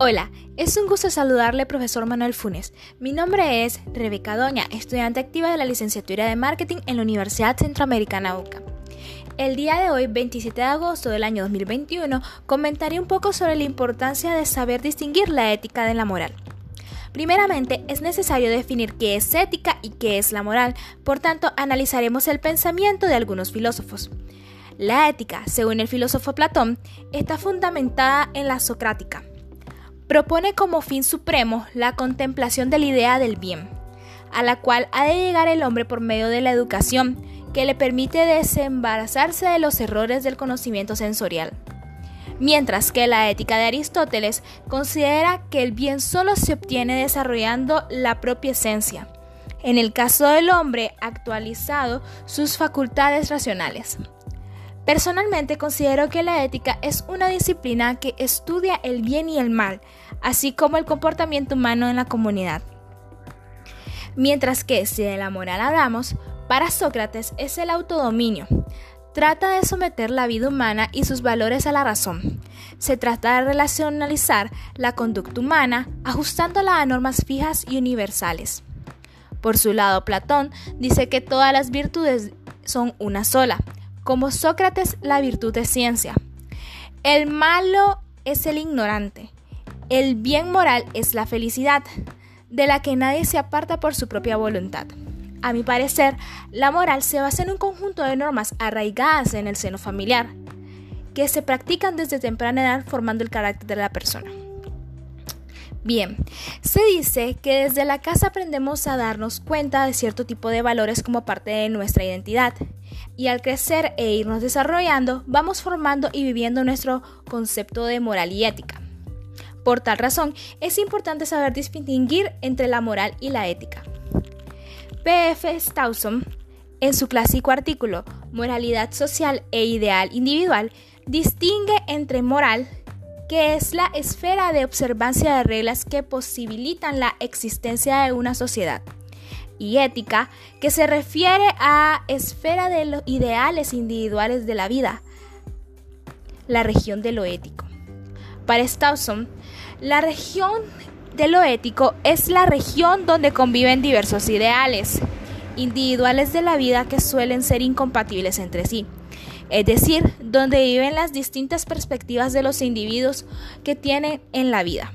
Hola, es un gusto saludarle, profesor Manuel Funes. Mi nombre es Rebeca Doña, estudiante activa de la licenciatura de Marketing en la Universidad Centroamericana UCA. El día de hoy, 27 de agosto del año 2021, comentaré un poco sobre la importancia de saber distinguir la ética de la moral. Primeramente, es necesario definir qué es ética y qué es la moral, por tanto, analizaremos el pensamiento de algunos filósofos. La ética, según el filósofo Platón, está fundamentada en la socrática propone como fin supremo la contemplación de la idea del bien, a la cual ha de llegar el hombre por medio de la educación, que le permite desembarazarse de los errores del conocimiento sensorial. Mientras que la ética de Aristóteles considera que el bien solo se obtiene desarrollando la propia esencia, en el caso del hombre actualizado sus facultades racionales. Personalmente considero que la ética es una disciplina que estudia el bien y el mal, así como el comportamiento humano en la comunidad. Mientras que si de la moral hablamos, para Sócrates es el autodominio. Trata de someter la vida humana y sus valores a la razón. Se trata de relacionalizar la conducta humana ajustándola a normas fijas y universales. Por su lado, Platón dice que todas las virtudes son una sola, como Sócrates la virtud de ciencia. El malo es el ignorante. El bien moral es la felicidad, de la que nadie se aparta por su propia voluntad. A mi parecer, la moral se basa en un conjunto de normas arraigadas en el seno familiar, que se practican desde temprana edad formando el carácter de la persona. Bien, se dice que desde la casa aprendemos a darnos cuenta de cierto tipo de valores como parte de nuestra identidad y al crecer e irnos desarrollando vamos formando y viviendo nuestro concepto de moral y ética. Por tal razón, es importante saber distinguir entre la moral y la ética. P.F. Stawson, en su clásico artículo Moralidad social e ideal individual, distingue entre moral, que es la esfera de observancia de reglas que posibilitan la existencia de una sociedad, y ética, que se refiere a esfera de los ideales individuales de la vida, la región de lo ético. Para Stawson, la región de lo ético es la región donde conviven diversos ideales individuales de la vida que suelen ser incompatibles entre sí, es decir, donde viven las distintas perspectivas de los individuos que tienen en la vida,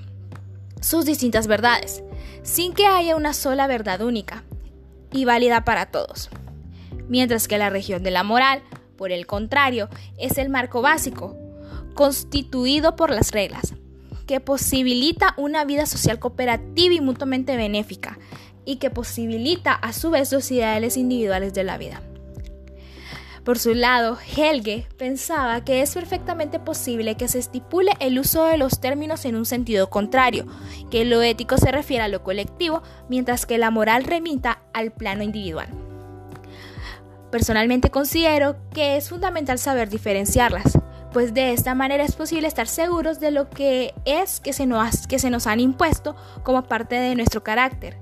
sus distintas verdades, sin que haya una sola verdad única y válida para todos. Mientras que la región de la moral, por el contrario, es el marco básico, constituido por las reglas, que posibilita una vida social cooperativa y mutuamente benéfica, y que posibilita a su vez los ideales individuales de la vida. Por su lado, Helge pensaba que es perfectamente posible que se estipule el uso de los términos en un sentido contrario, que lo ético se refiere a lo colectivo, mientras que la moral remita al plano individual. Personalmente considero que es fundamental saber diferenciarlas, pues de esta manera es posible estar seguros de lo que es que se nos, que se nos han impuesto como parte de nuestro carácter,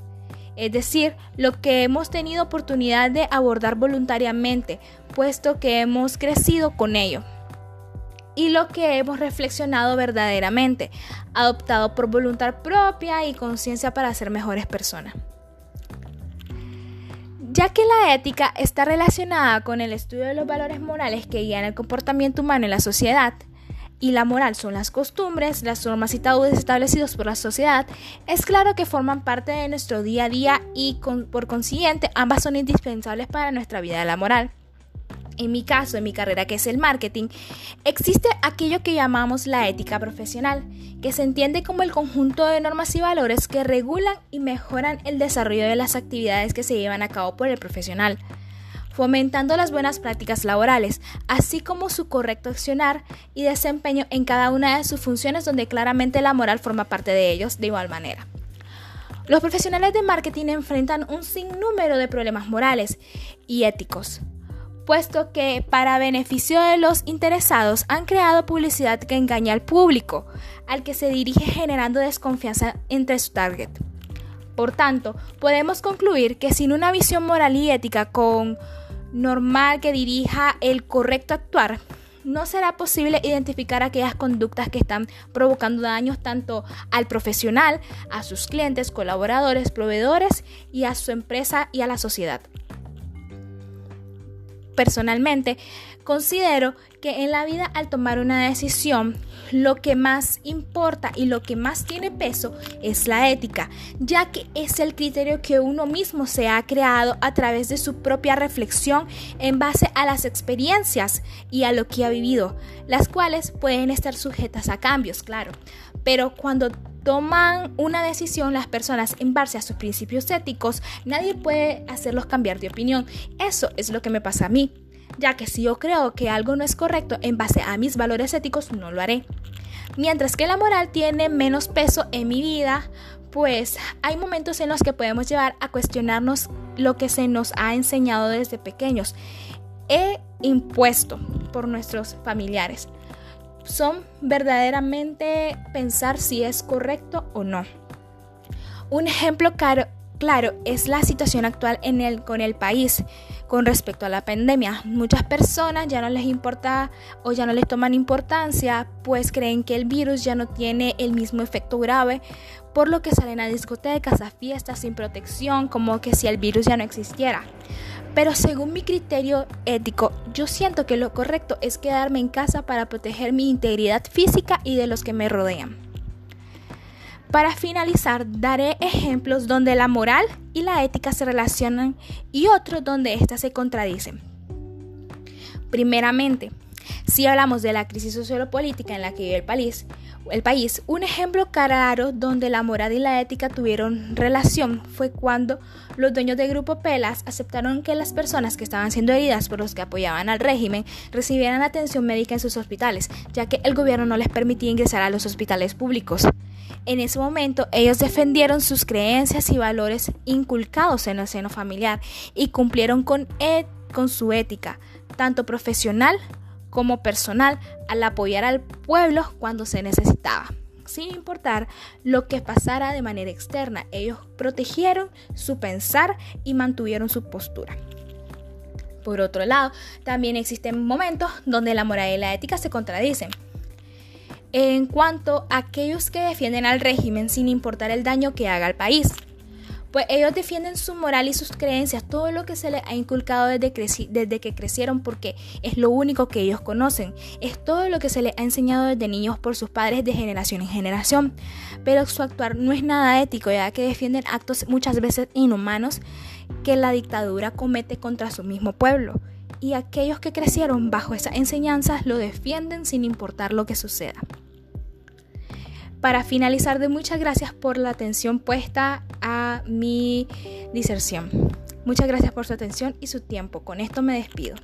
es decir, lo que hemos tenido oportunidad de abordar voluntariamente, puesto que hemos crecido con ello. Y lo que hemos reflexionado verdaderamente, adoptado por voluntad propia y conciencia para ser mejores personas. Ya que la ética está relacionada con el estudio de los valores morales que guían el comportamiento humano en la sociedad, y la moral son las costumbres, las normas y tabúes establecidos por la sociedad, es claro que forman parte de nuestro día a día y por consiguiente ambas son indispensables para nuestra vida de la moral. En mi caso, en mi carrera que es el marketing, existe aquello que llamamos la ética profesional, que se entiende como el conjunto de normas y valores que regulan y mejoran el desarrollo de las actividades que se llevan a cabo por el profesional fomentando las buenas prácticas laborales, así como su correcto accionar y desempeño en cada una de sus funciones donde claramente la moral forma parte de ellos de igual manera. Los profesionales de marketing enfrentan un sinnúmero de problemas morales y éticos, puesto que para beneficio de los interesados han creado publicidad que engaña al público, al que se dirige generando desconfianza entre su target. Por tanto, podemos concluir que sin una visión moral y ética con normal que dirija el correcto actuar, no será posible identificar aquellas conductas que están provocando daños tanto al profesional, a sus clientes, colaboradores, proveedores y a su empresa y a la sociedad. Personalmente, considero que en la vida al tomar una decisión, lo que más importa y lo que más tiene peso es la ética, ya que es el criterio que uno mismo se ha creado a través de su propia reflexión en base a las experiencias y a lo que ha vivido, las cuales pueden estar sujetas a cambios, claro, pero cuando toman una decisión las personas en base a sus principios éticos, nadie puede hacerlos cambiar de opinión. Eso es lo que me pasa a mí, ya que si yo creo que algo no es correcto en base a mis valores éticos, no lo haré. Mientras que la moral tiene menos peso en mi vida, pues hay momentos en los que podemos llevar a cuestionarnos lo que se nos ha enseñado desde pequeños e impuesto por nuestros familiares son verdaderamente pensar si es correcto o no. Un ejemplo claro, claro es la situación actual en el, con el país con respecto a la pandemia. Muchas personas ya no les importa o ya no les toman importancia, pues creen que el virus ya no tiene el mismo efecto grave, por lo que salen a discotecas, a fiestas sin protección, como que si el virus ya no existiera. Pero según mi criterio ético, yo siento que lo correcto es quedarme en casa para proteger mi integridad física y de los que me rodean. Para finalizar, daré ejemplos donde la moral y la ética se relacionan y otros donde éstas se contradicen. Primeramente, si hablamos de la crisis sociopolítica en la que vive el país, el país, un ejemplo claro donde la moral y la ética tuvieron relación fue cuando los dueños del grupo Pelas aceptaron que las personas que estaban siendo heridas por los que apoyaban al régimen recibieran atención médica en sus hospitales, ya que el gobierno no les permitía ingresar a los hospitales públicos. En ese momento ellos defendieron sus creencias y valores inculcados en el seno familiar y cumplieron con, con su ética, tanto profesional como personal al apoyar al pueblo cuando se necesitaba. Sin importar lo que pasara de manera externa, ellos protegieron su pensar y mantuvieron su postura. Por otro lado, también existen momentos donde la moral y la ética se contradicen. En cuanto a aquellos que defienden al régimen sin importar el daño que haga al país, pues ellos defienden su moral y sus creencias, todo lo que se les ha inculcado desde, que crecieron porque es lo único que ellos conocen, es todo lo que se les ha enseñado desde niños por sus padres de generación en generación, pero su actuar no es nada ético ya que defienden actos muchas veces inhumanos que la dictadura comete contra su mismo pueblo. Y aquellos que crecieron bajo esas enseñanzas lo defienden sin importar lo que suceda. Para finalizar, de muchas gracias por la atención puesta a mi diserción. Muchas gracias por su atención y su tiempo. Con esto me despido.